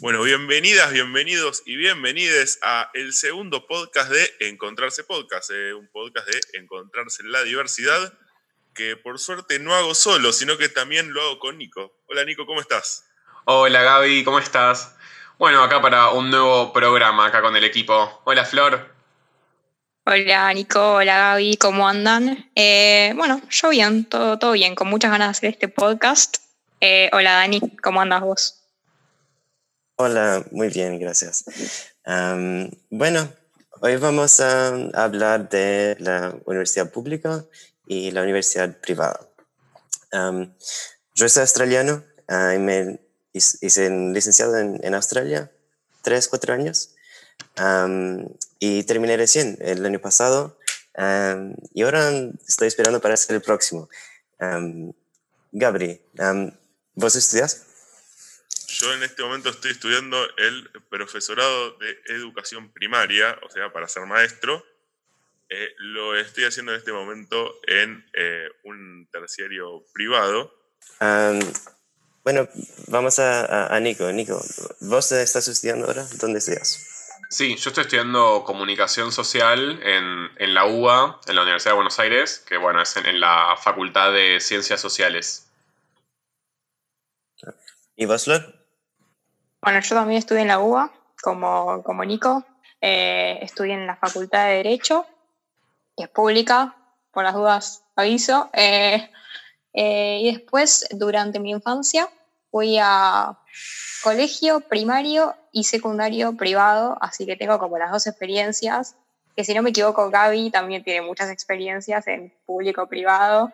Bueno, bienvenidas, bienvenidos y bienvenides a el segundo podcast de Encontrarse Podcast, eh, un podcast de Encontrarse en la diversidad, que por suerte no hago solo, sino que también lo hago con Nico. Hola Nico, ¿cómo estás? Hola Gaby, ¿cómo estás? Bueno, acá para un nuevo programa, acá con el equipo. Hola Flor. Hola Nico, hola Gaby, ¿cómo andan? Eh, bueno, yo bien, todo, todo bien, con muchas ganas de hacer este podcast. Eh, hola Dani, ¿cómo andas vos? Hola, muy bien, gracias. bueno, hoy vamos a hablar de la universidad pública y la universidad privada. yo soy australiano y me hice licenciado en, Australia, tres, cuatro años, y terminé recién el año pasado, y ahora estoy esperando para hacer el próximo. Gabri, ¿vos estudias? Yo en este momento estoy estudiando el profesorado de educación primaria, o sea, para ser maestro. Eh, lo estoy haciendo en este momento en eh, un terciario privado. bueno, vamos a, Nico. Nico, ¿vos estás estudiando ahora? ¿Dónde estudias? Sí, yo estoy estudiando comunicación social en, en, la UBA, en la Universidad de Buenos Aires, que bueno, es en, en la Facultad de Ciencias Sociales. ¿Y vos, bueno, yo también estudié en la UBA, como, como Nico. Eh, estudié en la Facultad de Derecho, que es pública, por las dudas aviso. Eh, eh, y después, durante mi infancia, fui a colegio primario y secundario privado, así que tengo como las dos experiencias, que si no me equivoco, Gaby también tiene muchas experiencias en público-privado.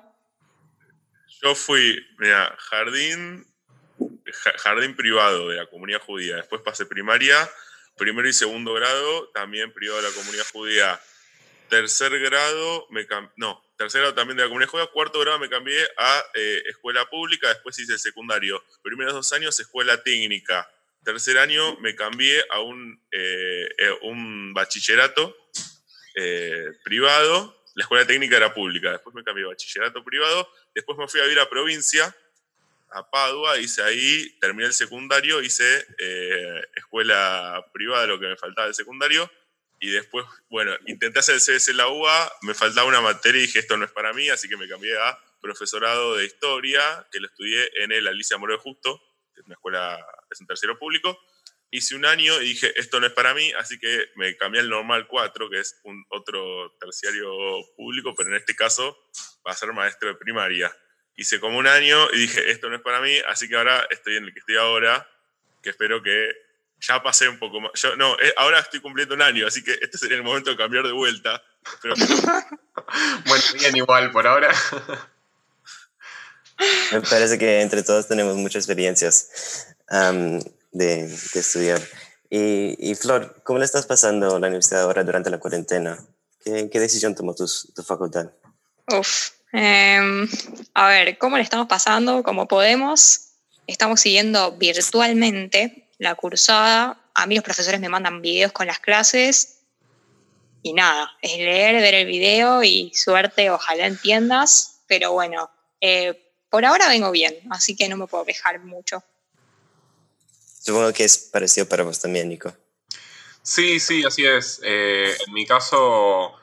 Yo fui, mira, jardín, jardín privado de la comunidad judía. Después pasé primaria, primero y segundo grado, también privado de la comunidad judía. Tercer grado, me no, tercer grado también de la comunidad judía. Cuarto grado me cambié a eh, escuela pública, después hice secundario. Primeros dos años, escuela técnica. Tercer año me cambié a un, eh, eh, un bachillerato privado. La escuela técnica era pública. Después me cambié a bachillerato privado. Después me fui a vivir a provincia a Padua, hice ahí, terminé el secundario, hice eh, escuela privada, lo que me faltaba del secundario, y después, bueno, intenté hacer el CS en la UBA, me faltaba una materia y dije, esto no es para mí, así que me cambié a profesorado de historia, que lo estudié en el Alicia Moreno Justo, que es una escuela, es un tercero público. Hice un año y dije, esto no es para mí, así que me cambié al normal 4, que es un otro terciario público, pero en este caso va a ser maestro de primaria hice como un año y dije, esto no es para mí, así que ahora estoy en el que estoy ahora, que espero que ya pasé un poco más. Yo, no, eh, ahora estoy cumpliendo un año, así que este sería el momento de cambiar de vuelta. bueno, bien igual por ahora. Me parece que entre todos tenemos muchas experiencias de, estudiar. Y, Flor, ¿cómo le estás pasando la universidad ahora durante la cuarentena? ¿Qué, qué decisión tomó tu, tu facultad? Uf, Em, a ver, ¿cómo le estamos pasando? Como podemos, estamos siguiendo virtualmente la cursada. A mí los profesores me mandan videos con las clases y nada, es leer, ver el video y suerte, ojalá entiendas, pero bueno, eh, por ahora vengo bien, así que no me puedo quejar mucho. Supongo que es parecido para vos también, Nico. Sí, sí, así es. Eh, en mi caso,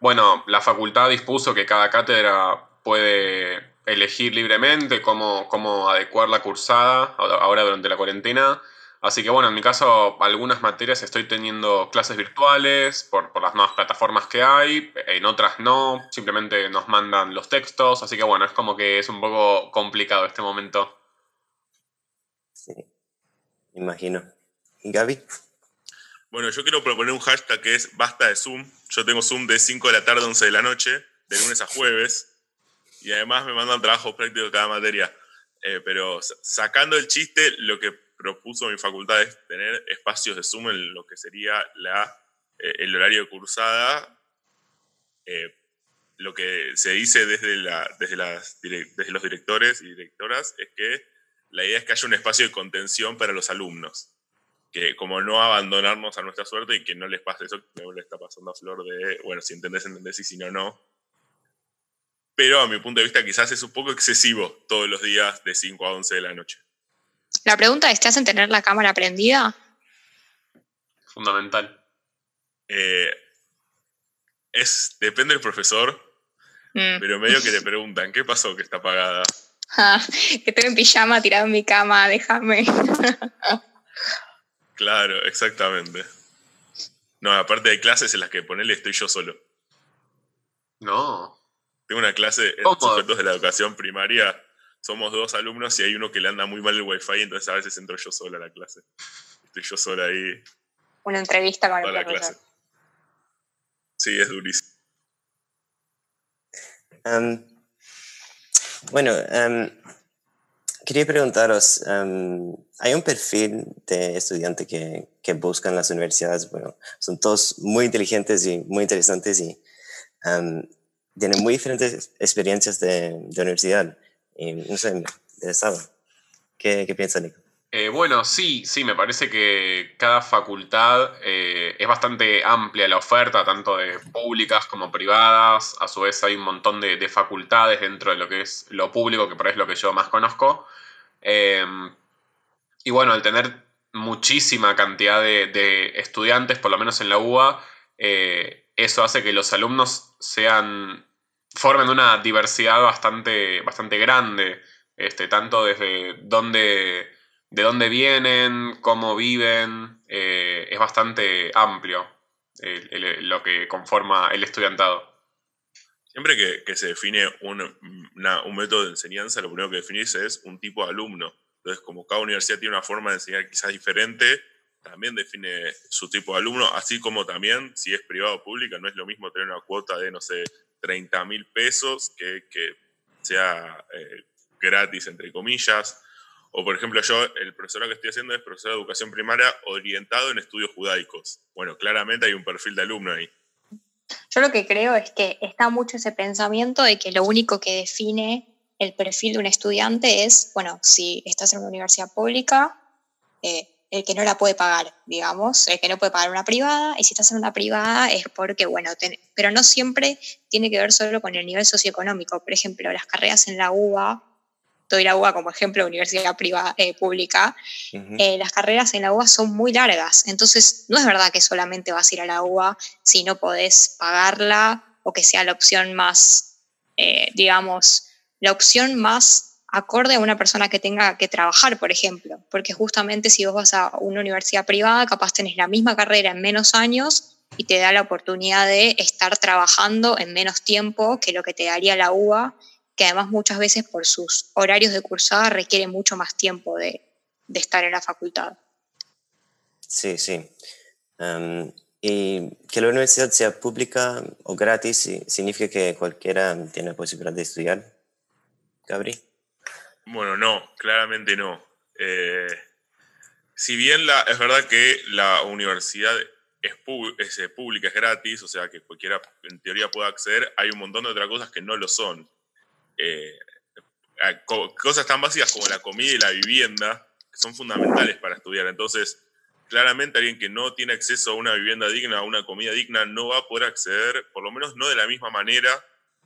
bueno, la facultad dispuso que cada cátedra puede elegir libremente cómo, cómo adecuar la cursada ahora durante la cuarentena. Así que bueno, en mi caso, algunas materias estoy teniendo clases virtuales por, por, las nuevas plataformas que hay, en otras no, simplemente nos mandan los textos, así que bueno, es como que es un poco complicado este momento. Sí, imagino. ¿Y Gaby? Bueno, yo quiero proponer un hashtag que es basta de Zoom. Yo tengo Zoom de 5 de la tarde a 11 de la noche, de lunes a jueves, y además me mandan trabajos prácticos cada materia. Eh, pero sacando el chiste, lo que propuso mi facultad es tener espacios de Zoom en lo que sería la, eh, el horario de cursada. Eh, lo que se dice desde, la, desde, las, desde los directores y directoras es que la idea es que haya un espacio de contención para los alumnos que como no abandonarnos a nuestra suerte y que no les pase eso que le está pasando a Flor de, bueno, si entendés, entendés y si no, no. Pero a mi punto de vista quizás es un poco excesivo todos los días de 5 a 11 de la noche. La pregunta es, ¿te hacen tener la cámara prendida? Fundamental. Eh, es, depende del profesor, Mm. pero medio que le preguntan, ¿qué pasó que está apagada? Ah, que estoy en pijama tirado en mi cama, déjame. Claro, exactamente. No, aparte hay clases en las que ponerle estoy yo solo. No. Tengo una clase en ¿Cómo? sujetos de la educación primaria. Somos dos alumnos y hay uno que le anda muy mal el wifi, entonces a veces entro yo sola a la clase. Estoy yo sola ahí Una entrevista con el la profesor. clase. Sí, es durísimo. Bueno, am, quería preguntaros, am, ¿hay un perfil de estudiante que, que buscan las universidades? Bueno, son todos muy inteligentes y muy interesantes y am, tienen muy diferentes experiencias de, de universidad. Y, no sé, me interesaba. ¿Qué, qué piensa Nico? Eh, bueno, sí, sí, me parece que cada facultad eh, es bastante amplia la oferta, tanto de públicas como privadas. A su vez hay un montón de, de facultades dentro de lo que es lo público, que por ahí es lo que yo más conozco. Eh, y bueno, al tener muchísima cantidad de, de estudiantes, por lo menos en la UBA, eh, eso hace que los alumnos sean, formen una diversidad bastante, bastante grande, este, tanto desde dónde de dónde vienen, cómo viven, eh, es bastante amplio lo que conforma el estudiantado. Siempre que, que se define un, un método de enseñanza, lo primero que definís es un tipo de alumno. Entonces, como cada universidad tiene una forma de enseñar quizás diferente, también define su tipo de alumno, así como también, si es privado o pública, no es lo mismo tener una cuota de, no sé, 30 mil pesos que, que sea eh, gratis, entre comillas. O, por ejemplo, yo, el profesorado que estoy haciendo es profesor de educación primaria orientado en estudios judaicos. Bueno, claramente hay un perfil de alumno ahí. Yo lo que creo es que está mucho ese pensamiento de que lo único que define el perfil de un estudiante es, bueno, si estás en una universidad pública, eh, el que no la puede pagar, digamos, el que no puede pagar una privada, y si estás en una privada es porque, bueno, ten- pero no siempre tiene que ver solo con el nivel socioeconómico. Por ejemplo, las carreras en la UBA, doy la UBA como ejemplo, universidad privada, eh, pública, eh, las carreras en la UBA son muy largas, entonces no es verdad que solamente vas a ir a la UBA si no podés pagarla o que sea la opción más, eh, digamos, la opción más acorde a una persona que tenga que trabajar, por ejemplo, porque justamente si vos vas a una universidad privada, capaz tenés la misma carrera en menos años y te da la oportunidad de estar trabajando en menos tiempo que lo que te daría la UBA, que además muchas veces por sus horarios de cursada requiere mucho más tiempo de, de estar en la facultad. Sí, sí. Am, y que la universidad sea pública o gratis significa que cualquiera tiene la posibilidad de estudiar. Gabri. Bueno, no, claramente no. Eh, si bien la, es verdad que la universidad es, es, eh, pública, es gratis, o sea que cualquiera en teoría puede acceder, hay un montón de otras cosas que no lo son. Eh, cosas tan básicas como la comida y la vivienda, que son fundamentales para estudiar. Entonces, claramente alguien que no tiene acceso a una vivienda digna, a una comida digna, no va a poder acceder, por lo menos no de la misma manera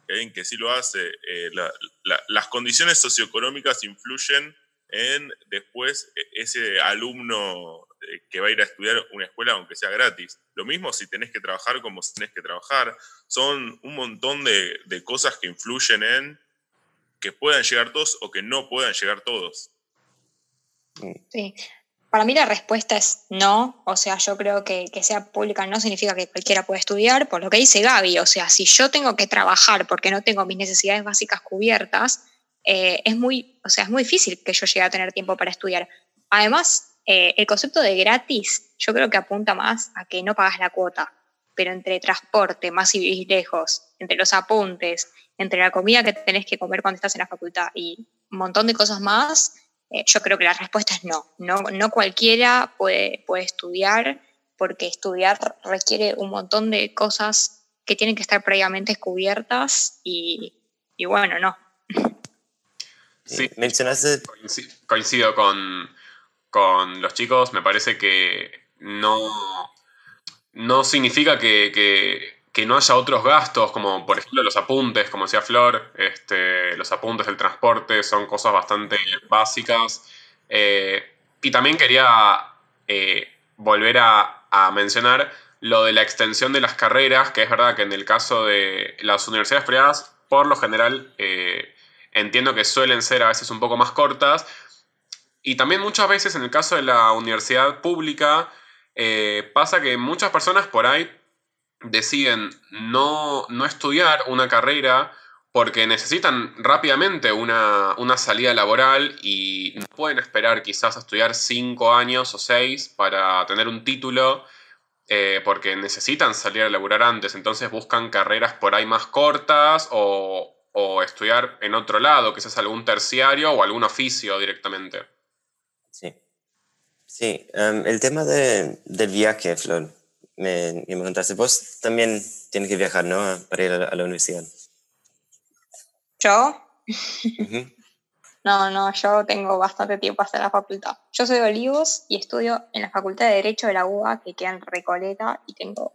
que alguien que sí lo hace. Eh, la- la- las condiciones socioeconómicas influyen en después eh, ese alumno eh, que va a ir a estudiar una escuela aunque sea gratis. Lo mismo si tenés que trabajar como si tenés que trabajar. Son un montón de cosas que influyen en que puedan llegar todos o que no puedan llegar todos. Sí. Para mí la respuesta es no, o sea, yo creo que que sea pública no significa que cualquiera pueda estudiar, por lo que dice Gaby, o sea, si yo tengo que trabajar porque no tengo mis necesidades básicas cubiertas, eh, es, muy, o sea, es muy difícil que yo llegue a tener tiempo para estudiar. Además, eh, el concepto de gratis yo creo que apunta más a que no pagas la cuota, pero entre transporte, más y lejos, entre los apuntes, entre la comida que tenés que comer cuando estás en la facultad y un montón de cosas más, eh, yo creo que la respuesta es no. No, no cualquiera puede, puede estudiar porque estudiar requiere un montón de cosas que tienen que estar previamente cubiertas y, y bueno, no. Sí. Mencionaste, Coinci- Coincido con, con los chicos, me parece que no, no significa que, que- que no haya otros gastos, como por ejemplo los apuntes, como decía Flor, este, los apuntes del transporte son cosas bastante básicas Eh, y también quería eh, volver a, mencionar lo de la extensión de las carreras, que es verdad que en el caso de las universidades privadas, por lo general, eh, entiendo que suelen ser a veces un poco más cortas. Y también muchas veces en el caso de la universidad pública, pasa que muchas personas por ahí deciden no, no estudiar una carrera porque necesitan rápidamente una, salida laboral y no pueden esperar quizás a estudiar cinco años o seis para tener un título, eh, porque necesitan salir a laborar antes, entonces buscan carreras por ahí más cortas o, estudiar en otro lado, quizás algún terciario o algún oficio directamente. Sí, sí, em, el tema del viaje, Flor, me, me contaste, vos también tienes que viajar, ¿no? Para ir a la universidad. ¿Yo? No, no, yo tengo bastante tiempo hasta la facultad. Yo soy de Olivos y estudio en la Facultad de Derecho de la UBA, que queda en Recoleta, y tengo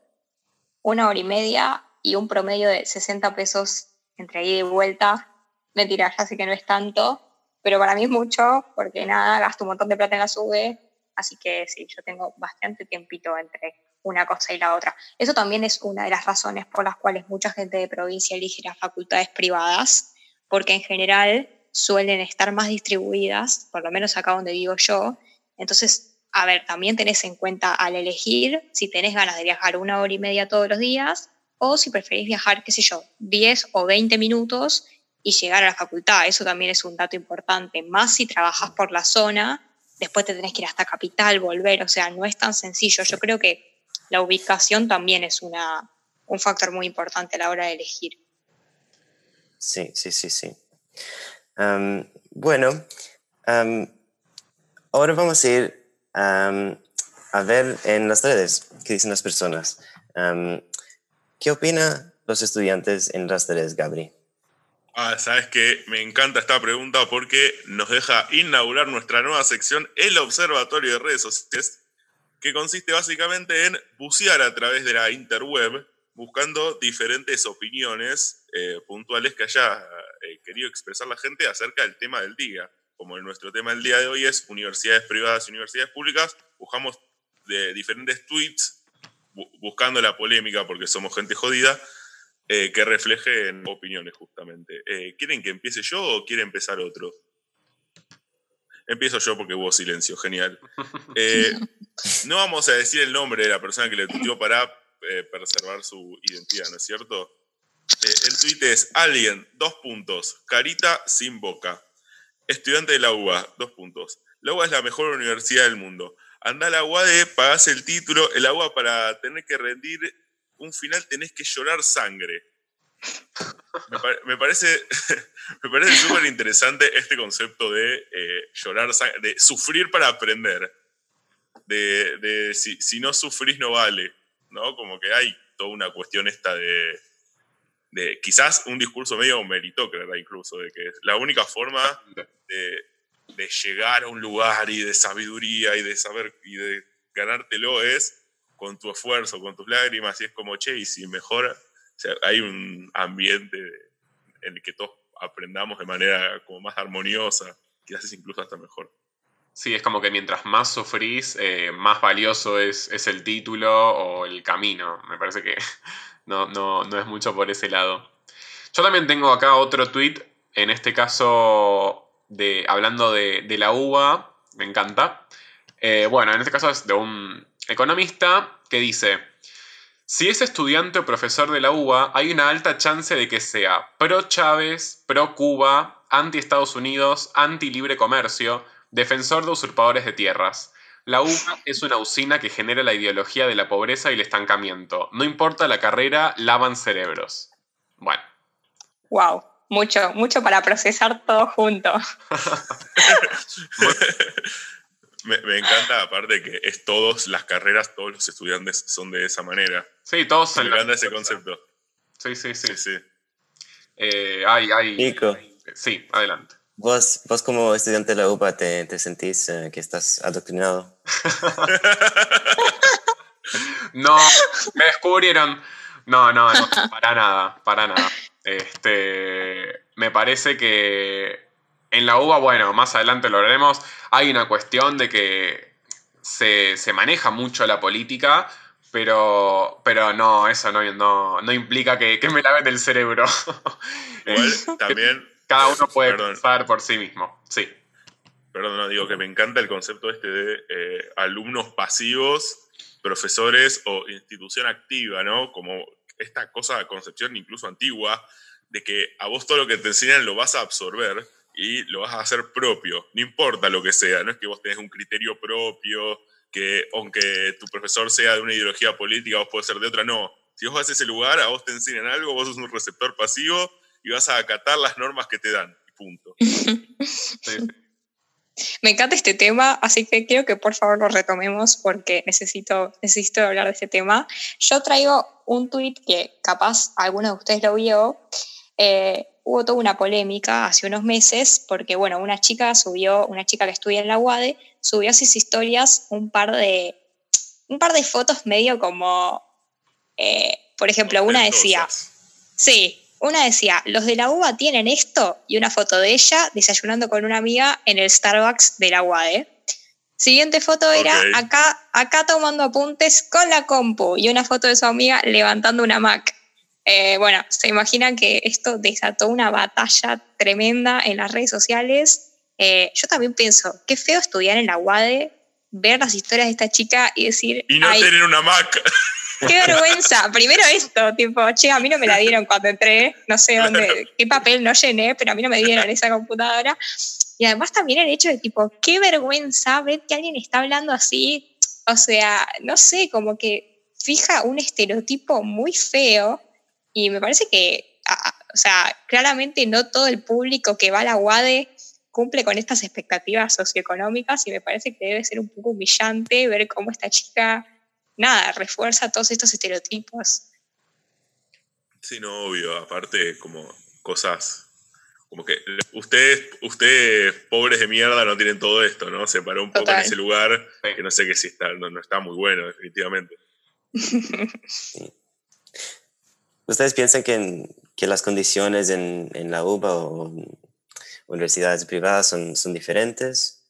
una hora y media y un promedio de 60 pesos entre ida y vuelta. Mentira, ya sé que no es tanto, pero para mí es mucho, porque nada, gasto un montón de plata en la SUBE, así que sí, yo tengo bastante tiempito entre una cosa y la otra. Eso también es una de las razones por las cuales mucha gente de provincia elige las facultades privadas, porque en general suelen estar más distribuidas, por lo menos acá donde vivo yo. Entonces, a ver, también tenés en cuenta al elegir si tenés ganas de viajar una hora y media todos los días o si preferís viajar, qué sé yo, 10 o 20 minutos y llegar a la facultad. Eso también es un dato importante. Más si trabajas por la zona, después te tenés que ir hasta capital, volver. O sea, no es tan sencillo. Yo creo que la ubicación también es una, un factor muy importante a la hora de elegir. Sí, sí, sí, sí. bueno, ahora vamos a ir a ver en las redes qué dicen las personas. ¿Qué opinan los estudiantes en las redes, Gabri? Ah, sabes que me encanta esta pregunta porque nos deja inaugurar nuestra nueva sección, el Observatorio de Redes Sociales, que consiste básicamente en bucear a través de la interweb buscando diferentes opiniones eh, puntuales que haya eh, querido expresar la gente acerca del tema del día. Como nuestro tema del día de hoy es universidades privadas y universidades públicas, buscamos de diferentes tweets buscando la polémica, porque somos gente jodida, eh, que reflejen opiniones justamente. ¿Quieren que empiece yo o quiere empezar otro? Empiezo yo porque hubo silencio, genial. no vamos a decir el nombre de la persona que le tuiteó para eh, preservar su identidad, ¿no es cierto? Eh, el tuit es alguien, dos puntos, carita sin boca. Estudiante de la UBA, dos puntos. La UBA es la mejor universidad del mundo. Anda a la UAD, pagás el título. El UBA para tener que rendir un final tenés que llorar sangre. Me, parece me parece súper interesante este concepto de eh, llorar de sufrir para aprender. De, si, si no sufrís no vale. ¿no? Como que hay toda una cuestión esta de, de quizás un discurso medio meritócrata incluso, de que la única forma de, de, llegar a un lugar y de sabiduría y de saber y de ganártelo es con tu esfuerzo, con tus lágrimas, y es como, che, y si mejora, o sea, hay un ambiente en el que todos aprendamos de manera como más armoniosa, quizás es incluso hasta mejor. Sí, es como que mientras más sufrís, eh, más valioso es, el título o el camino. Me parece que no, no, es mucho por ese lado. Yo también tengo acá otro tweet, en este caso de, hablando de, la uva, me encanta. Eh, bueno, en este caso es de un economista que dice, si es estudiante o profesor de la UBA, hay una alta chance de que sea pro Chávez, pro Cuba, anti Estados Unidos, anti libre comercio, Defensor de usurpadores de tierras. La UBA es una usina que genera la ideología de la pobreza y el estancamiento. No importa la carrera, lavan cerebros. Bueno. Wow, mucho, mucho para procesar todo junto. me, encanta, aparte que es todos las carreras, todos los estudiantes son de esa manera. Sí, todos Me encanta ese concepto. Sí, sí, sí. sí, sí. Eh, hay, hay. Nico. Sí, adelante. ¿Vos, vos como estudiante de la UPA te, te sentís eh, que estás adoctrinado? no, me descubrieron. No, no, para nada, para nada. Este, me parece que en la UBA, bueno, más adelante lo veremos, hay una cuestión de que se, maneja mucho la política, pero, pero no, eso no, no, implica que, me laven el cerebro. Igual, también... Cada uno puede pensar por sí mismo, sí. Perdón, no, digo que me encanta el concepto este de eh, alumnos pasivos, profesores o institución activa, ¿no? Como esta cosa, de concepción incluso antigua, de que a vos todo lo que te enseñan lo vas a absorber y lo vas a hacer propio, no importa lo que sea, no es que vos tenés un criterio propio, que aunque tu profesor sea de una ideología política, vos podés ser de otra, no. Si vos vas a ese lugar, a vos te enseñan algo, vos sos un receptor pasivo y vas a acatar las normas que te dan, punto. Me encanta este tema, así que quiero que por favor lo retomemos porque necesito, necesito hablar de este tema. Yo traigo un tweet que capaz alguno de ustedes lo vio, eh, hubo toda una polémica hace unos meses porque, bueno, una chica subió, una chica que estudia en la UADE, subió a sus historias un par de, un par de fotos medio como, eh, por ejemplo, una decía, sí, una decía, los de la UBA tienen esto y una foto de ella desayunando con una amiga en el Starbucks de la UADE. Siguiente foto era acá, acá tomando apuntes con la compu y una foto de su amiga levantando una Mac. Eh, bueno, se imaginan que esto desató una batalla tremenda en las redes sociales. Eh, yo también pienso, qué feo estudiar en la UADE, ver las historias de esta chica y decir... Y no tener una Mac. Qué vergüenza. Primero esto, tipo, che, a mí no me la dieron cuando entré, no sé dónde, qué papel no llené, pero a mí no me dieron esa computadora. Y además también el hecho de, tipo, qué vergüenza ver que alguien está hablando así, o sea, no sé, como que fija un estereotipo muy feo y me parece que, o sea, claramente no todo el público que va a la UADE cumple con estas expectativas socioeconómicas y me parece que debe ser un poco humillante ver cómo esta chica, nada, refuerza todos estos estereotipos. Sí, no, obvio, aparte como cosas como que ustedes, ustedes pobres de mierda no tienen todo esto, ¿no? Se paró un poco en ese lugar que no sé qué si está, no, está muy bueno, definitivamente. ¿Ustedes piensan que, que las condiciones en, en, la UBA o universidades privadas son, son diferentes?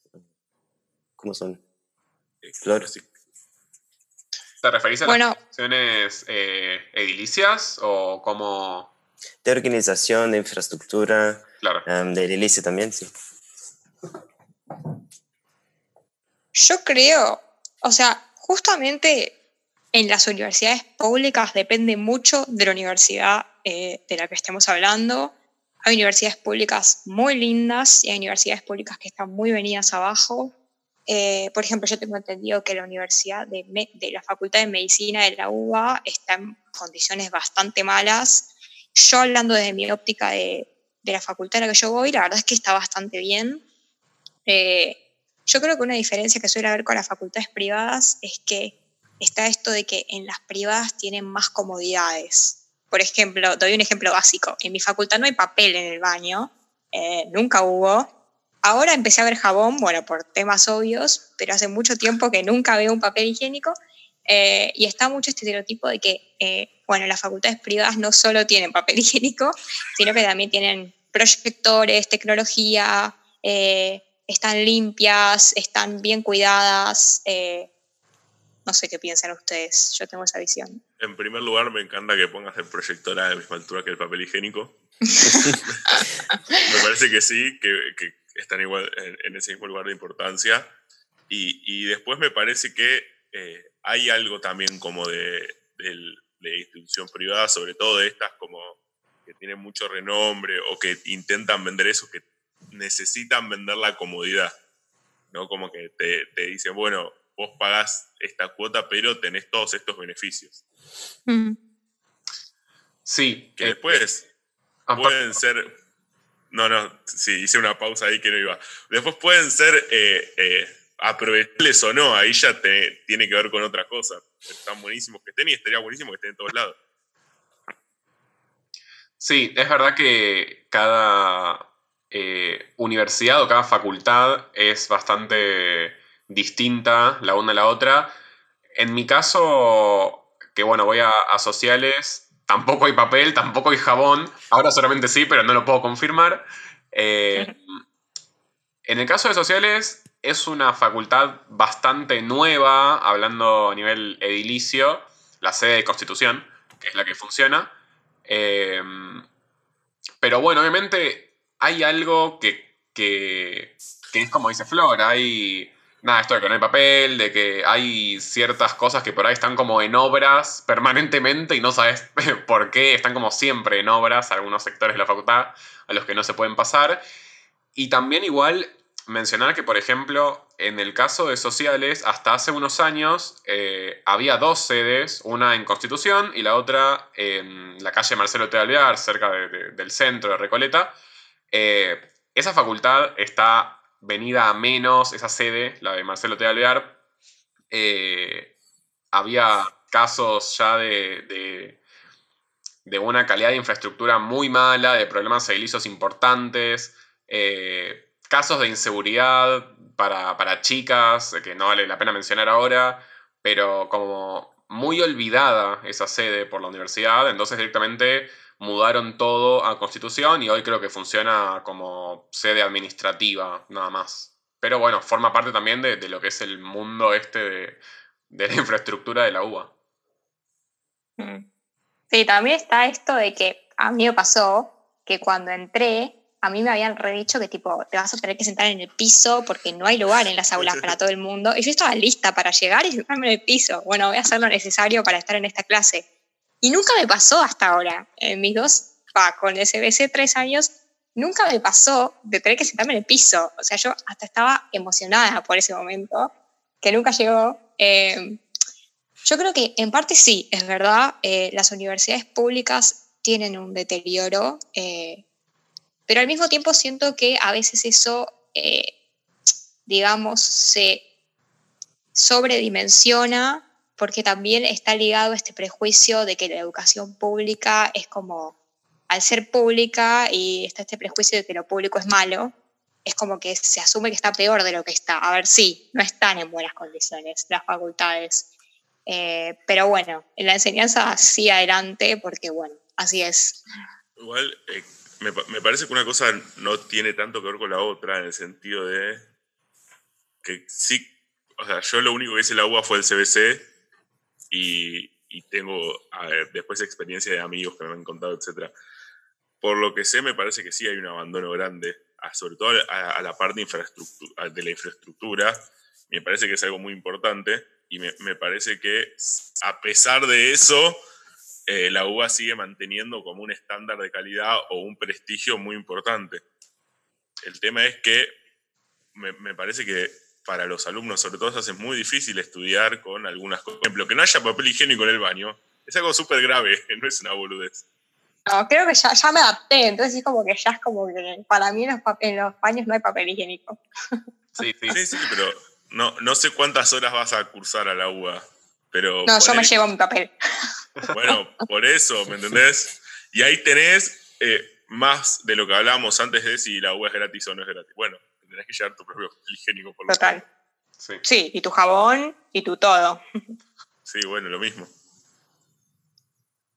¿Cómo son? Eh, Flor. Sí. ¿Te referís a las condiciones eh, edilicias o cómo...? De organización, de infraestructura, claro. Em, de edilicia también, sí. Yo creo, o sea, justamente en las universidades públicas depende mucho de la universidad eh, de la que estemos hablando. Hay universidades públicas muy lindas y hay universidades públicas que están muy venidas abajo. Eh, por ejemplo, yo tengo entendido que la Universidad de, la Facultad de Medicina de la UBA está en condiciones bastante malas. Yo hablando desde mi óptica de, de la facultad a la que yo voy, la verdad es que está bastante bien. Eh, yo creo que una diferencia que suele haber con las facultades privadas es que está esto de que en las privadas tienen más comodidades. Por ejemplo, doy un ejemplo básico. En mi facultad no hay papel en el baño, eh, nunca hubo. Ahora empecé a ver jabón, bueno, por temas obvios, pero hace mucho tiempo que nunca veo un papel higiénico. Eh, y está mucho este estereotipo de que, eh, bueno, las facultades privadas no solo tienen papel higiénico, sino que también tienen proyectores, tecnología, están limpias, están bien cuidadas. No sé qué piensan ustedes, yo tengo esa visión. En primer lugar, me encanta que pongas el proyector a la misma altura que el papel higiénico. me parece que sí, que, están igual en, ese mismo lugar de importancia. Y, después me parece que eh, hay algo también como de, de, institución privada, sobre todo de estas como que tienen mucho renombre o que intentan vender eso, que necesitan vender la comodidad. ¿no? Como que te, te dicen, bueno, vos pagás esta cuota, pero tenés todos estos beneficios. Sí. Que después pueden ser. No, no, sí, hice una pausa ahí que no iba. Después pueden ser eh, eh, aprovechables o no, ahí ya te, tiene que ver con otra cosa. Están buenísimos que estén y estaría buenísimo que estén en todos lados. Sí, es verdad que cada eh, universidad o cada facultad es bastante distinta la una a la otra. En mi caso, que bueno, voy a, sociales, tampoco hay papel, tampoco hay jabón. Ahora solamente sí, pero no lo puedo confirmar. Eh, En el caso de sociales, es una facultad bastante nueva, hablando a nivel edilicio, la sede de Constitución, que es la que funciona. Em, pero bueno, obviamente hay algo que, que, que es como dice Flor, hay nada, esto de no hay papel, de que hay ciertas cosas que por ahí están como en obras permanentemente y no sabes por qué, están como siempre en obras algunos sectores de la facultad a los que no se pueden pasar. Y también igual mencionar que, por ejemplo, en el caso de sociales, hasta hace unos años eh, había dos sedes, una en Constitución y la otra en la calle Marcelo T. Alvear, cerca del centro de Recoleta. Eh, esa facultad está venida a menos, esa sede, la de Marcelo T. Alvear. Eh, había casos ya de, de, una calidad de infraestructura muy mala, de problemas edilicios importantes casos de inseguridad para, chicas, que no vale la pena mencionar ahora, pero como muy olvidada esa sede por la universidad, entonces directamente mudaron todo a Constitución y hoy creo que funciona como sede administrativa nada más. Pero bueno, forma parte también de, lo que es el mundo este de, de la infraestructura de la UBA. Mm. Sí, también está esto de que a mí me pasó que cuando entré a mí me habían redicho que tipo, te vas a tener que sentar en el piso porque no hay lugar en las aulas para todo el mundo. Y yo estaba lista para llegar y sentarme en el piso. Bueno, voy a hacer lo necesario para estar en esta clase. Y nunca me pasó hasta ahora. En mis dos, va, con SBC tres años, nunca me pasó de tener que sentarme en el piso. O sea, yo hasta estaba emocionada por ese momento, que nunca llegó. Eh, yo creo que en parte sí, es verdad, eh, las universidades públicas tienen un deterioro. Eh, pero al mismo tiempo siento que a veces eso, eh, digamos, se sobredimensiona porque también está ligado este prejuicio de que la educación pública es como, al ser pública y está este prejuicio de que lo público es malo, es como que se asume que está peor de lo que está. A ver, sí, no están en buenas condiciones las facultades. Eh, pero bueno, en la enseñanza sí adelante porque bueno, así es. Igual, eh, me, me, parece que una cosa no tiene tanto que ver con la otra, en el sentido de que sí, o sea, yo lo único que hice en la UBA fue el CBC y, y tengo a ver, después experiencia de amigos que me han contado, etc. Por lo que sé, me parece que sí hay un abandono grande, sobre todo a, la parte infraestructura, de la infraestructura. Me parece que es algo muy importante y me, me parece que a pesar de eso, eh, la UBA sigue manteniendo como un estándar de calidad o un prestigio muy importante. El tema es que me, parece que para los alumnos, sobre todo, se hace muy difícil estudiar con algunas cosas. Por ejemplo, que no haya papel higiénico en el baño. Es algo súper grave, no es una boludez. No, creo que ya, ya, me adapté, entonces es como que ya es como que para mí en los, en los baños no hay papel higiénico. Sí, sí. sí, sí pero no, no sé cuántas horas vas a cursar a la UBA. Pero no, yo me llevo mi papel. Bueno, por eso, ¿me entendés? Y ahí tenés eh, más de lo que hablábamos antes de si la uva es gratis o no es gratis. Bueno, tenés que llevar tu propio higiénico por lo Total. Sí. sí, y tu jabón y tu todo. Sí, bueno, lo mismo.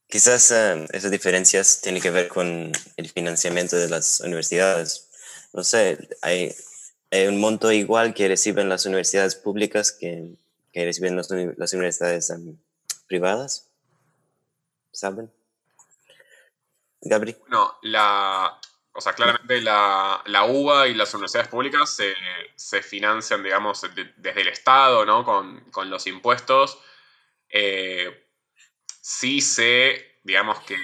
Quizás eh, esas diferencias tienen que ver con el financiamiento de las universidades. No sé, hay, hay un monto igual que reciben las universidades públicas que que reciben las, universidades em, privadas? ¿Saben? Gabri. No, la, o sea, claramente la, la UBA y las universidades públicas se, se financian, digamos, desde el Estado, ¿no? Con, con los impuestos. Eh, sí sé, digamos, que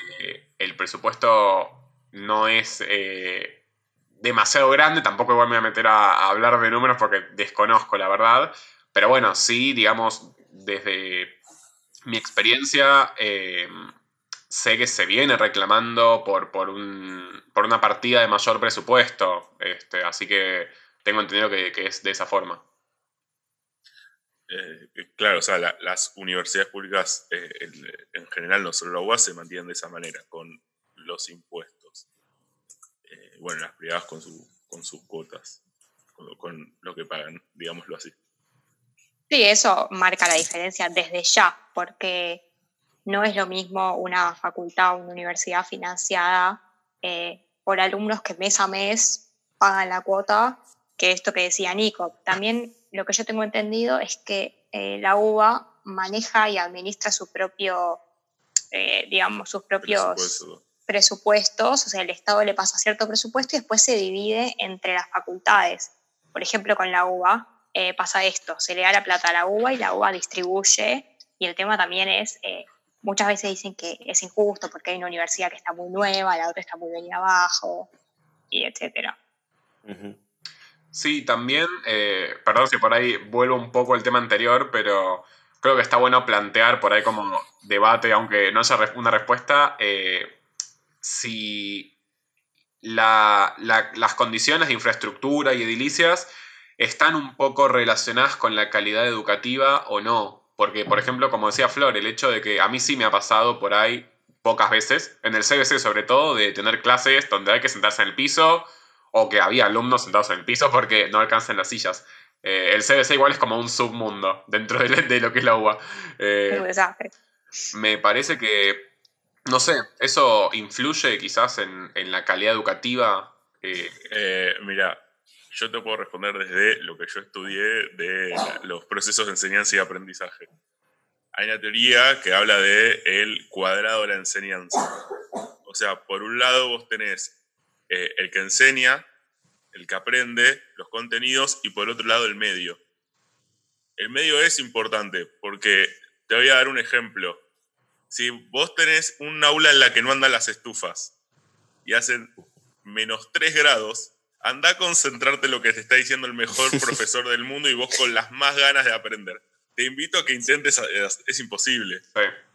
el presupuesto no es eh, demasiado grande, tampoco voy a meter a, a hablar de números porque desconozco la verdad, pero bueno, sí, digamos, desde mi experiencia, eh, sé que se viene reclamando por, por, una partida de mayor presupuesto, este, así que tengo entendido que, es de esa forma. Eh, claro, o sea, las universidades públicas eh, en, general, no solo la UAS, se mantienen de esa manera, con los impuestos. bueno, las privadas con, su, con sus cuotas, con lo que pagan, digámoslo así. Sí, eso marca la diferencia desde ya, porque no es lo mismo una facultad o una universidad financiada eh, por alumnos que mes a mes pagan la cuota que esto que decía Nico. También lo que yo tengo entendido es que eh, la UBA maneja y administra su propio, eh, digamos, sus propios presupuestos, o sea, el Estado le pasa cierto presupuesto y después se divide entre las facultades. Por ejemplo, con la UBA eh, pasa esto, se le da la plata a la UBA y la UBA distribuye, y el tema también es, muchas veces dicen que es injusto porque hay una universidad que está muy nueva, la otra está muy bien abajo, y etcétera. Sí, también, eh, perdón si por ahí vuelvo un poco al tema anterior, pero creo que está bueno plantear por ahí como debate, aunque no haya una respuesta, eh, si las condiciones de infraestructura y edilicias están un poco relacionadas con la calidad educativa o no. Porque, por ejemplo, como decía Flor, el hecho de que a mí sí me ha pasado por ahí pocas veces, en el CBC sobre todo, de tener clases donde hay que sentarse en el piso o que había alumnos sentados en el piso porque no alcanzan las sillas. Eh, el CBC igual es como un submundo dentro de, lo que es la UBA. Eh, me parece que, no sé, eso influye quizás en, la calidad educativa. Eh, mira, yo te puedo responder desde lo que yo estudié de los procesos de enseñanza y aprendizaje. Hay una teoría que habla de el cuadrado de la enseñanza. O sea, por un lado vos tenés eh, el que enseña, el que aprende los contenidos y por otro lado el medio. El medio es importante porque te voy a dar un ejemplo. Si vos tenés un aula en la que no andan las estufas y hacen menos 3 grados, anda a concentrarte en lo que te está diciendo el mejor profesor del mundo y vos con las más ganas de aprender. Te invito a que intentes, es, imposible.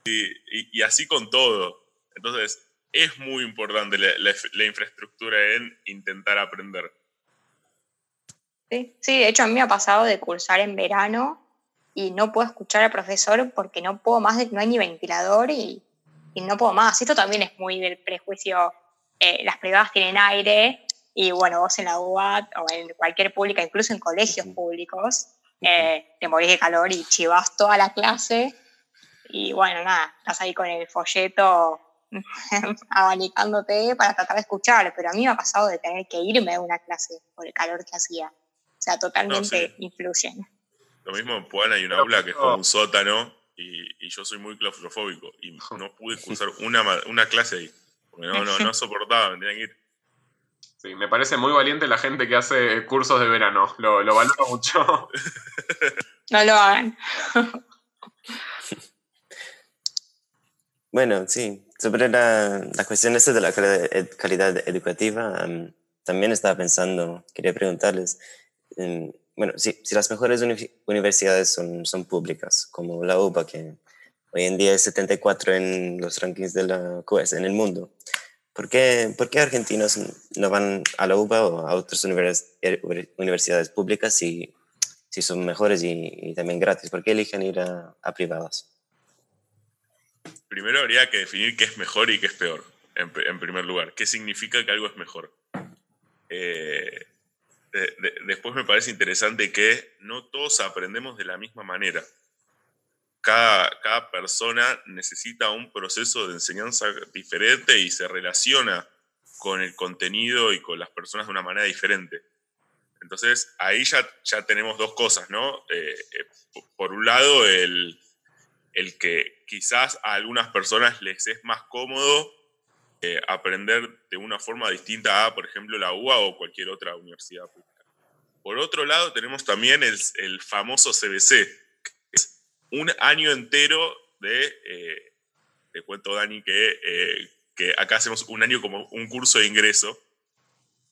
y así con todo. Entonces, es muy importante la, infraestructura en intentar aprender. Sí, sí, de hecho a mí me ha pasado de cursar en verano y no puedo escuchar al profesor porque no puedo más, no hay ni ventilador y, no puedo más. Esto también es muy del prejuicio, eh, las privadas tienen aire y bueno, vos en la UAT o en cualquier pública, incluso en colegios públicos, eh, te morís de calor y chivas toda la clase y bueno, nada, estás ahí con el folleto abanicándote para tratar de escuchar, pero a mí me ha pasado de tener que irme a una clase por el calor que hacía. O sea, totalmente influyen. Lo mismo en Puebla hay un aula que es como un sótano y, yo soy muy claustrofóbico y no pude cursar una, una clase ahí. Porque no, no, no soportaba, me tenía que ir. Sí, me parece muy valiente la gente que hace cursos de verano. Lo, lo valoro mucho. no lo hagan. bueno, sí, sobre la, la cuestión esta de la calidad educativa, también estaba pensando, quería preguntarles, bueno, si, si, las mejores universidades son, son públicas, como la UBA, que hoy en día es 74 en los rankings de la QS en el mundo, ¿por qué, ¿por qué argentinos no van a la UBA o a otras universidades públicas si, si son mejores y, también gratis? ¿Por qué eligen ir a, a privadas? primero habría que definir qué es mejor y qué es peor, en, primer lugar. ¿Qué significa que algo es mejor? Eh, después me parece interesante que no todos aprendemos de la misma manera. Cada, cada, persona necesita un proceso de enseñanza diferente y se relaciona con el contenido y con las personas de una manera diferente. Entonces, ahí ya, ya tenemos dos cosas, ¿no? Eh, eh, por un lado, el, el que quizás a algunas personas les es más cómodo eh, aprender de una forma distinta a, por ejemplo, la UA o cualquier otra universidad pública. Por otro lado, tenemos también el, famoso CBC, un año entero de, eh, te cuento Dani, que, eh, que acá hacemos un año como un curso de ingreso,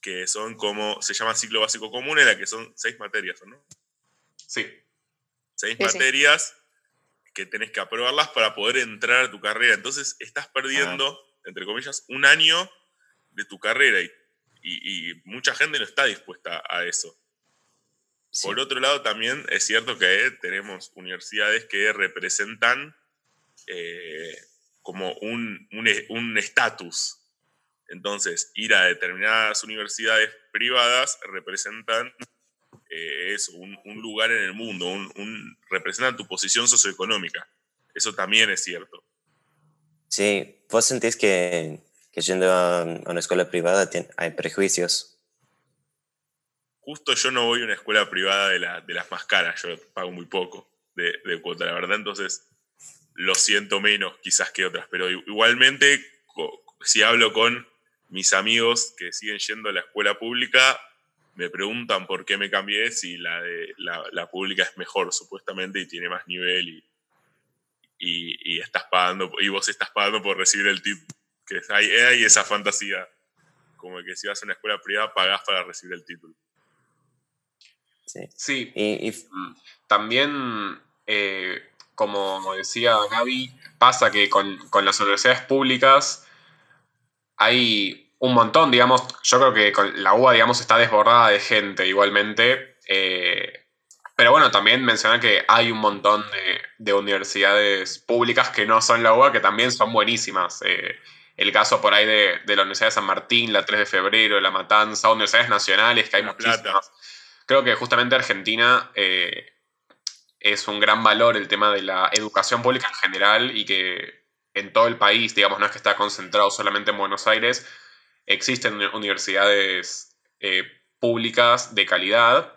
que son como, se llama ciclo básico común, en la que son seis materias, ¿no? Sí. Seis materias que tenés que aprobarlas para poder entrar a tu carrera. Entonces estás perdiendo, entre comillas, un año de tu carrera y, mucha gente no está dispuesta a eso. Por otro lado, también es cierto que tenemos universidades que representan eh, como un estatus. Entonces, ir a determinadas universidades privadas representan eh, es un, lugar en el mundo, un, representa tu posición socioeconómica. Eso también es cierto. Sí, vos sentís que, que yendo a, una escuela privada hay prejuicios. Justo yo no voy a una escuela privada de, la, las más caras, yo pago muy poco de, cuota, la verdad, entonces lo siento menos quizás que otras, pero igualmente si hablo con mis amigos que siguen yendo a la escuela pública, me preguntan por qué me cambié si la, de, la, pública es mejor supuestamente y tiene más nivel y, y, estás pagando, y vos estás pagando por recibir el tip. Que hay, hay esa fantasía, como que si vas a una escuela privada pagás para recibir el título. Sí. Y, mm, también, eh, como decía Gaby, pasa que con, con las universidades públicas hay un montón, digamos, yo creo que con la UBA, digamos, está desbordada de gente igualmente. Eh, pero bueno, también mencionar que hay un montón de, universidades públicas que no son la UBA, que también son buenísimas. Eh, el caso por ahí de, la Universidad de San Martín, la 3 de febrero, La Matanza, universidades nacionales, que hay muchísimas. Creo que justamente Argentina eh, es un gran valor el tema de la educación pública en general y que en todo el país, digamos, no es que está concentrado solamente en Buenos Aires, existen universidades eh, públicas de calidad,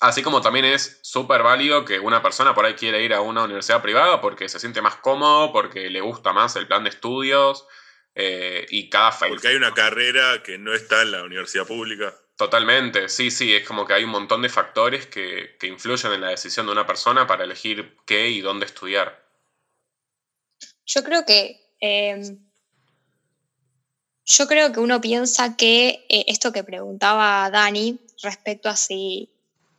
así como también es súper válido que una persona por ahí quiera ir a una universidad privada porque se siente más cómodo, porque le gusta más el plan de estudios eh, y cada... Porque hay una carrera que no está en la universidad pública. Totalmente, sí, sí, es como que hay un montón de factores que, que influyen en la decisión de una persona para elegir qué y dónde estudiar. Yo creo que em, yo creo que uno piensa que eh, esto que preguntaba Dani respecto a si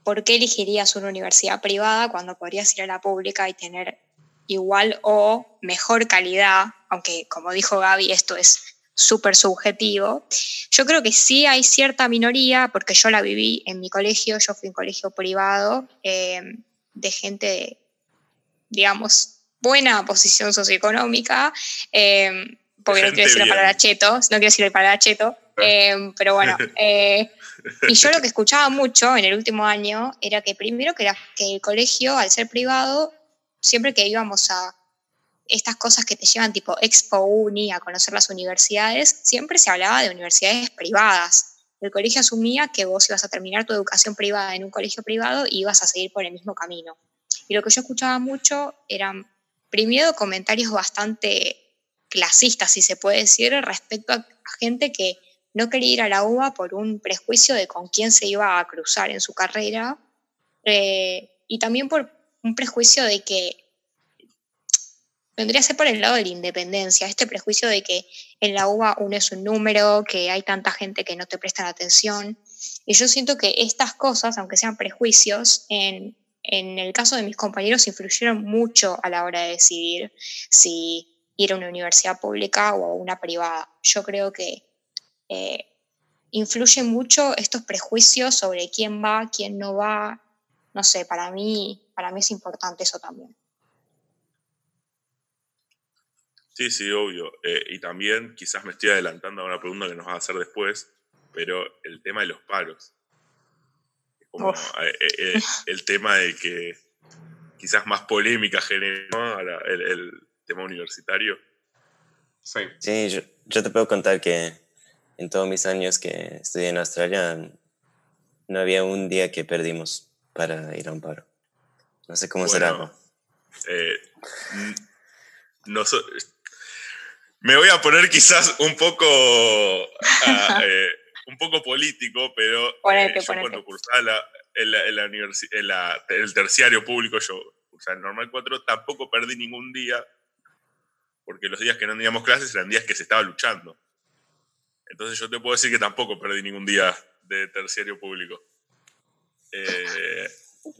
por qué elegirías una universidad privada cuando podrías ir a la pública y tener igual o mejor calidad, aunque como dijo Gaby, esto es súper subjetivo. Yo creo que sí hay cierta minoría, porque yo la viví en mi colegio, yo fui en colegio privado, em, de gente, digamos, buena posición socioeconómica, eh, porque no quiero decir la palabra cheto, no quiero decir la palabra cheto, eh, pero bueno. Eh, y yo lo que escuchaba mucho en el último año era que primero que, que el colegio, al ser privado, siempre que íbamos a estas cosas que te llevan tipo Expo Uni, a conocer las universidades, siempre se hablaba de universidades privadas. El colegio asumía que vos ibas a terminar tu educación privada en un colegio privado y ibas a seguir por el mismo camino. Y lo que yo escuchaba mucho eran primero comentarios bastante clasistas, si se puede decir, respecto a, gente que no quería ir a la UBA por un prejuicio de con quién se iba a cruzar en su carrera eh, y también por un prejuicio de que vendría a ser por el lado de la independencia, este prejuicio de que en la UBA uno es un número, que hay tanta gente que no te prestan atención. Y yo siento que estas cosas, aunque sean prejuicios, en en el caso de mis compañeros influyeron mucho a la hora de decidir si ir a una universidad pública o a una privada. Yo creo que eh, influyen mucho estos prejuicios sobre quién va, quién no va. No sé, para mí, para mí es importante eso también. Sí, sí, obvio. Eh, y también quizás me estoy adelantando a una pregunta que nos va a hacer después, pero el tema de los paros como eh, eh, eh, el tema de que quizás más polémica generó el, tema universitario. Sí, sí yo, te puedo contar que en todos mis años que estudié en Australia no había un día que perdimos para ir a un paro. No sé cómo será. no me voy a poner quizás un poco ah, un poco político, pero eh, yo cuando cursaba la, en, la, en, la el terciario público, yo cursaba el normal 4, tampoco perdí ningún día, porque los días que no teníamos clases eran días que se estaba luchando. Entonces yo te puedo decir que tampoco perdí ningún día de terciario público. Eh,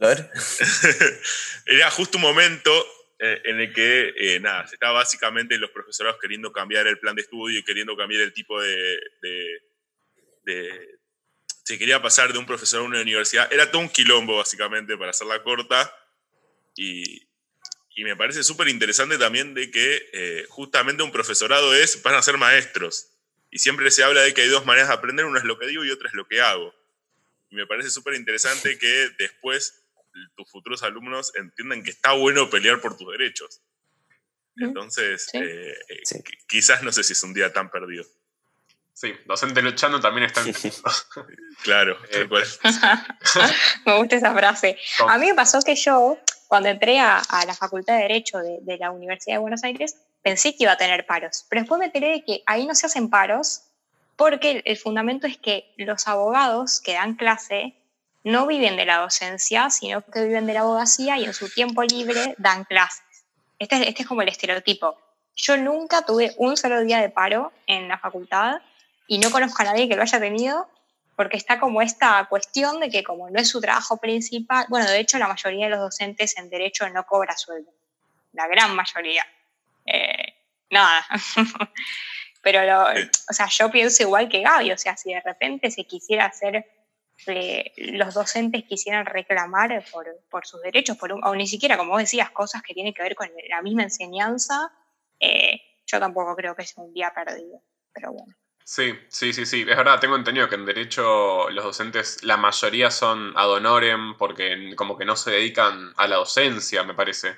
era justo un momento eh, en el que, eh, nada, se estaba básicamente los profesorados queriendo cambiar el plan de estudio y queriendo cambiar el tipo de, se quería pasar de un profesor a una universidad. Era todo un quilombo, básicamente, para hacerla corta. Y, me parece súper interesante también de que eh, justamente un profesorado es, van a ser maestros. Y siempre se habla de que hay dos maneras de aprender, una es lo que digo y otra es lo que hago. Y me parece súper interesante que después tus futuros alumnos entiendan que está bueno pelear por tus derechos. Entonces, eh, eh, quizás no sé si es un día tan perdido. Sí, docente luchando también está en Claro, Eh, me gusta esa frase. A mí me pasó que yo, cuando entré a, a la Facultad de Derecho de, de la Universidad de Buenos Aires, pensé que iba a tener paros, pero después me enteré de que ahí no se hacen paros porque el, el fundamento es que los abogados que dan clase no viven de la docencia, sino que viven de la abogacía y en su tiempo libre dan clases. Este, es- este es como el estereotipo. Yo nunca tuve un solo día de paro en la facultad y no conozco a nadie que lo haya tenido porque está como esta cuestión de que como no es su trabajo principal, bueno, de hecho la mayoría de los docentes en derecho no cobra sueldo, la gran mayoría. Eh, nada. Pero, lo- o sea, yo pienso igual que Gaby, o sea, si de repente se quisiera hacer, los docentes quisieran reclamar por, sus derechos, o ni siquiera, como vos decías, cosas que tienen que ver con la misma enseñanza, eh, yo tampoco creo que sea un día perdido. Pero bueno. Sí, sí, sí, sí. Es verdad, tengo entendido que en Derecho los docentes, la mayoría son ad honorem porque como que no se dedican a la docencia, me parece.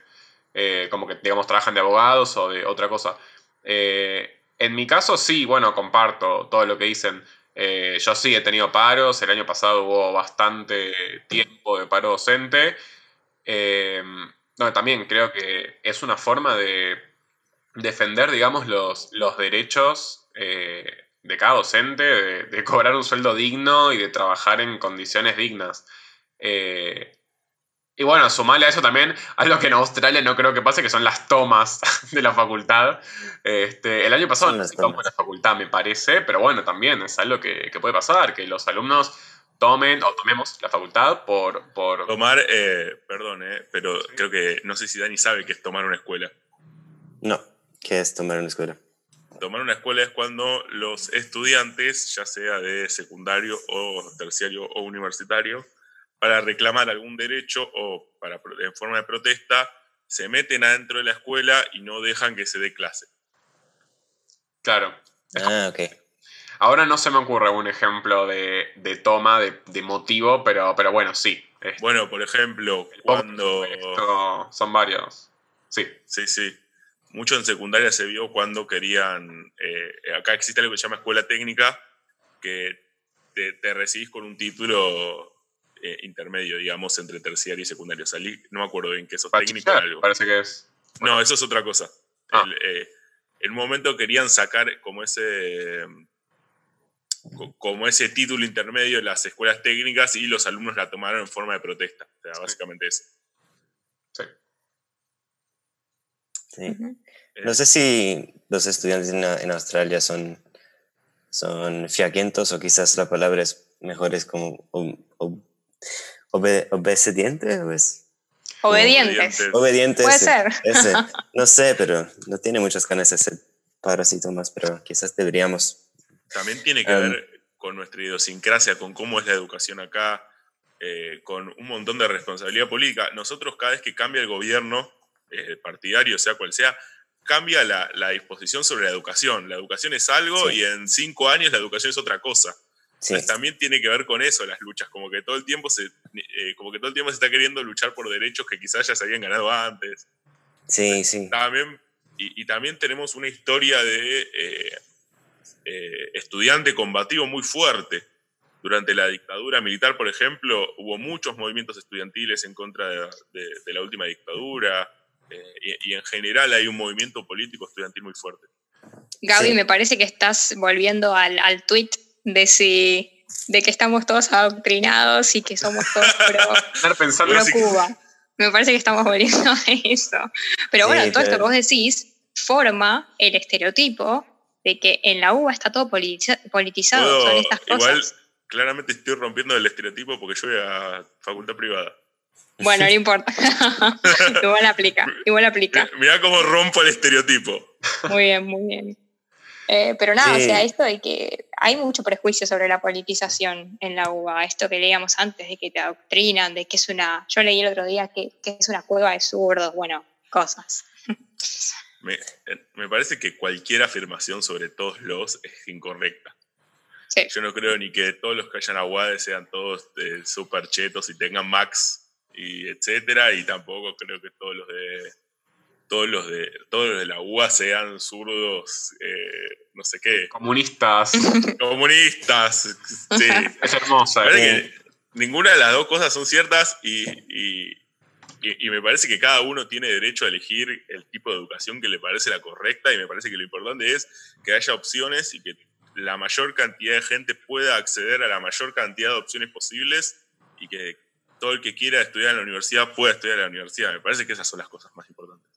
Eh, como que, digamos, trabajan de abogados o de otra cosa. Eh, en mi caso, sí, bueno, comparto todo lo que dicen. Eh, yo sí he tenido paros, el año pasado hubo bastante tiempo de paro docente. Eh, no, también creo que es una forma de defender, digamos, los, los derechos eh, de cada docente, de, de cobrar un sueldo digno y de trabajar en condiciones dignas. Eh, y bueno, sumarle a eso también algo que en Australia no creo que pase, que son las tomas de la facultad. Este, el año pasado no se tomó la facultad, me parece, pero bueno, también es algo que, que puede pasar, que los alumnos tomen o tomemos la facultad por... por Tomar, eh, perdón, eh, pero creo que no sé si Dani sabe qué es tomar una escuela. No, ¿qué es tomar una escuela? Tomar una escuela es cuando los estudiantes, ya sea de secundario o terciario o universitario, para reclamar algún derecho o para, en forma de protesta, se meten adentro de la escuela y no dejan que se dé clase. claro. Ah, ok. Ahora no se me ocurre un ejemplo de, de toma, de, de motivo, pero, pero bueno, sí. Este, Bueno, por ejemplo, cuando... esto son varios. Sí, Sí, sí. Mucho en secundaria se vio cuando querían. eh, acá existe algo que se llama escuela técnica, que te, te recibís con un título eh, intermedio, digamos, entre terciario y secundario. Salí, no me acuerdo bien qué sos técnico o algo. parece que es. No, eso es otra cosa. Ah. El, eh, en un momento querían sacar como ese. co- Como ese título intermedio de las escuelas técnicas y los alumnos la tomaron en forma de protesta. O sea, básicamente eso. Sí. Eh, No sé si los estudiantes en, en Australia son, son fiaquentos o quizás la palabra es mejor es como ob- ob- obe- obediente o es Obedientes. obedientes. obediente. Puede ese- ser. ese. No sé, pero no tiene muchas ganas de hacer paros y tomas, pero quizás deberíamos. También tiene que Um, ver con nuestra idiosincrasia, con cómo es la educación acá, eh, con un montón de responsabilidad política. Nosotros cada vez que cambia el gobierno eh, partidario, sea cual sea, cambia la, la disposición sobre la educación. La educación es algo Sí. y en cinco años la educación es otra cosa. Sí, también tiene que ver con eso las luchas, como que todo el tiempo se, eh, como que todo el tiempo se está queriendo luchar por derechos que quizás ya se habían ganado antes. sí, sí. También, y, y también tenemos una historia de eh, eh, estudiante combativo muy fuerte. Durante la dictadura militar, por ejemplo, hubo muchos movimientos estudiantiles en contra de, de- de la última dictadura. eh, y, y en general hay un movimiento político estudiantil muy fuerte. Gaby, Sí. me parece que estás volviendo al, al tweet de si de que estamos todos adoctrinados y que somos todos pro, pensando Cuba. Me parece que estamos volviendo a eso. Pero bueno, Sí, todo esto que vos decís forma el estereotipo de que en la UBA está todo politiza- politizado, Puedo- son estas igual, cosas. claramente estoy rompiendo el estereotipo porque yo voy a facultad privada. Bueno, no importa. igual aplica, igual aplica. Mirá cómo rompo el estereotipo. Muy bien, muy bien. Eh, pero nada, Sí. o sea, esto de que hay mucho prejuicio sobre la politización en la UBA, esto que leíamos antes, de que te adoctrinan, de que es una, yo leí el otro día que, que es una cueva de zurdos, bueno, cosas. Me, eh, me parece que cualquier afirmación sobre todos los es incorrecta. Sí. Yo no creo ni que todos los que hayan aguade sean todos de super chetos y tengan max y etcétera, y tampoco creo que todos los de todos los de, todos los de la UA sean zurdos, eh, no sé qué. Comunistas. Comunistas, sí. es hermosa. que ninguna de las dos cosas son ciertas y, y, y, me parece que cada uno tiene derecho a elegir el tipo de educación que le parece la correcta y me parece que lo importante es que haya opciones y que la mayor cantidad de gente pueda acceder a la mayor cantidad de opciones posibles y que todo el que quiera estudiar en la universidad pueda estudiar en la universidad. Me parece que esas son las cosas más importantes.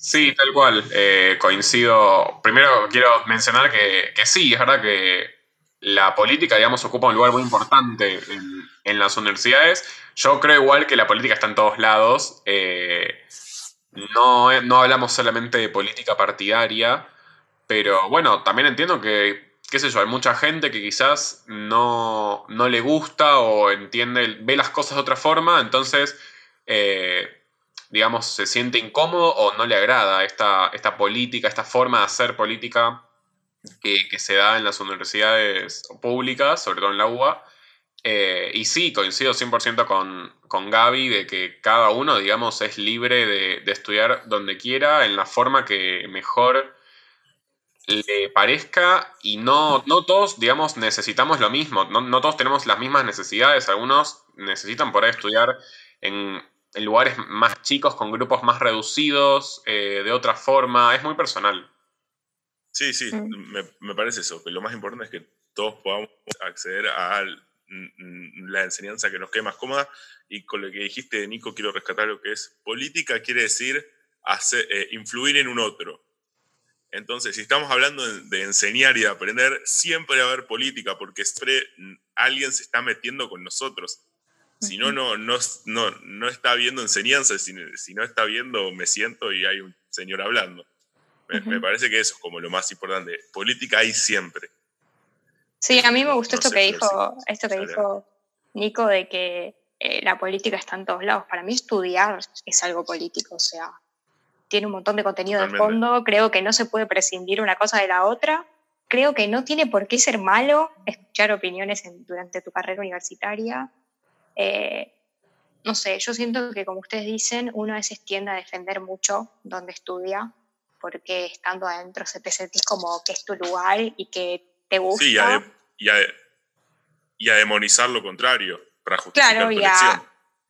Sí, tal cual. Eh, coincido. Primero quiero mencionar que, que, sí, es verdad que la política, digamos, ocupa un lugar muy importante en, las universidades. Yo creo igual que la política está en todos lados. Eh, no, no hablamos solamente de política partidaria, pero bueno, también entiendo que, qué sé yo, hay mucha gente que quizás no, no le gusta o entiende, ve las cosas de otra forma, entonces... Eh, digamos, se siente incómodo o no le agrada esta, esta política, esta forma de hacer política que, se da en las universidades públicas, sobre todo en la UBA. Eh, y sí, coincido 100% con, con Gaby de que cada uno, digamos, es libre de, estudiar donde quiera, en la forma que mejor le parezca y no, no todos, digamos, necesitamos lo mismo, no, no todos tenemos las mismas necesidades, algunos necesitan por ahí estudiar en, en lugares más chicos, con grupos más reducidos, eh, de otra forma, es muy personal. Sí, sí, me, me, parece eso, que lo más importante es que todos podamos acceder a la enseñanza que nos quede más cómoda y con lo que dijiste, Nico, quiero rescatar lo que es política, quiere decir hacer, eh, influir en un otro. Entonces, si estamos hablando de, de, enseñar y de aprender, siempre va a haber política, porque siempre alguien se está metiendo con nosotros. Si no, no, no, no, está viendo enseñanza, si, no está viendo me siento y hay un señor hablando. Me, parece que eso es como lo más importante. Política hay siempre. Sí, a mí me gustó esto, que dijo, esto que dijo Nico de que eh, la política está en todos lados. Para mí estudiar es algo político, o sea, tiene un montón de contenido de fondo, creo que no se puede prescindir una cosa de la otra. Creo que no tiene por qué ser malo escuchar opiniones durante tu carrera universitaria. Eh, no sé, yo siento que como ustedes dicen, uno a veces tiende a defender mucho donde estudia, porque estando adentro se te sentís como que es tu lugar y que te gusta. Sí, y a, demonizar lo contrario, para justificar claro, ya.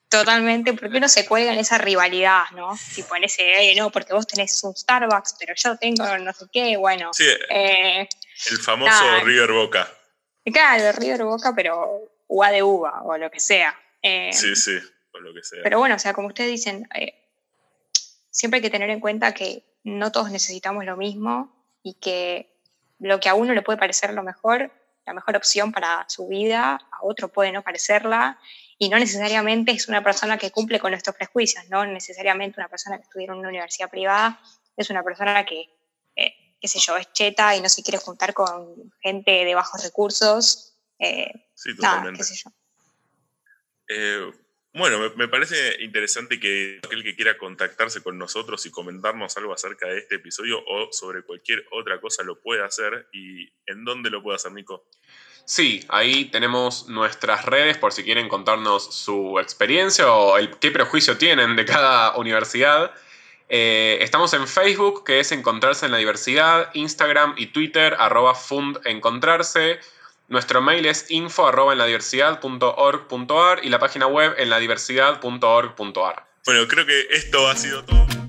Totalmente, porque uno se cuelga en esa rivalidad, ¿no? Tipo en ese, no, porque vos tenés un Starbucks, pero yo tengo no sé qué, bueno. Sí, eh, el famoso River Boca. Claro, River Boca, pero uva de uva o lo que sea. Eh, sí, sí, o lo que sea. Pero bueno, o sea, como ustedes dicen, eh, siempre hay que tener en cuenta que no todos necesitamos lo mismo y que lo que a uno le puede parecer lo mejor, la mejor opción para su vida, a otro puede no parecerla y no necesariamente es una persona que cumple con nuestros prejuicios, no necesariamente una persona que estudió en una universidad privada es una persona que, eh, qué sé yo, es cheta y no se quiere juntar con gente de bajos recursos. Sí, totalmente. qué sé yo. Eh, bueno, me, parece interesante que aquel que quiera contactarse con nosotros y comentarnos algo acerca de este episodio o sobre cualquier otra cosa lo pueda hacer. ¿Y en dónde lo puede hacer, Nico? Sí, ahí tenemos nuestras redes por si quieren contarnos su experiencia o el, qué prejuicio tienen de cada universidad. Eh, estamos en Facebook, que es Encontrarse en la Diversidad, Instagram y Twitter, arroba fundencontrarse. Nuestro mail es info arroba en la y la página web en la Bueno, creo que esto ha sido todo.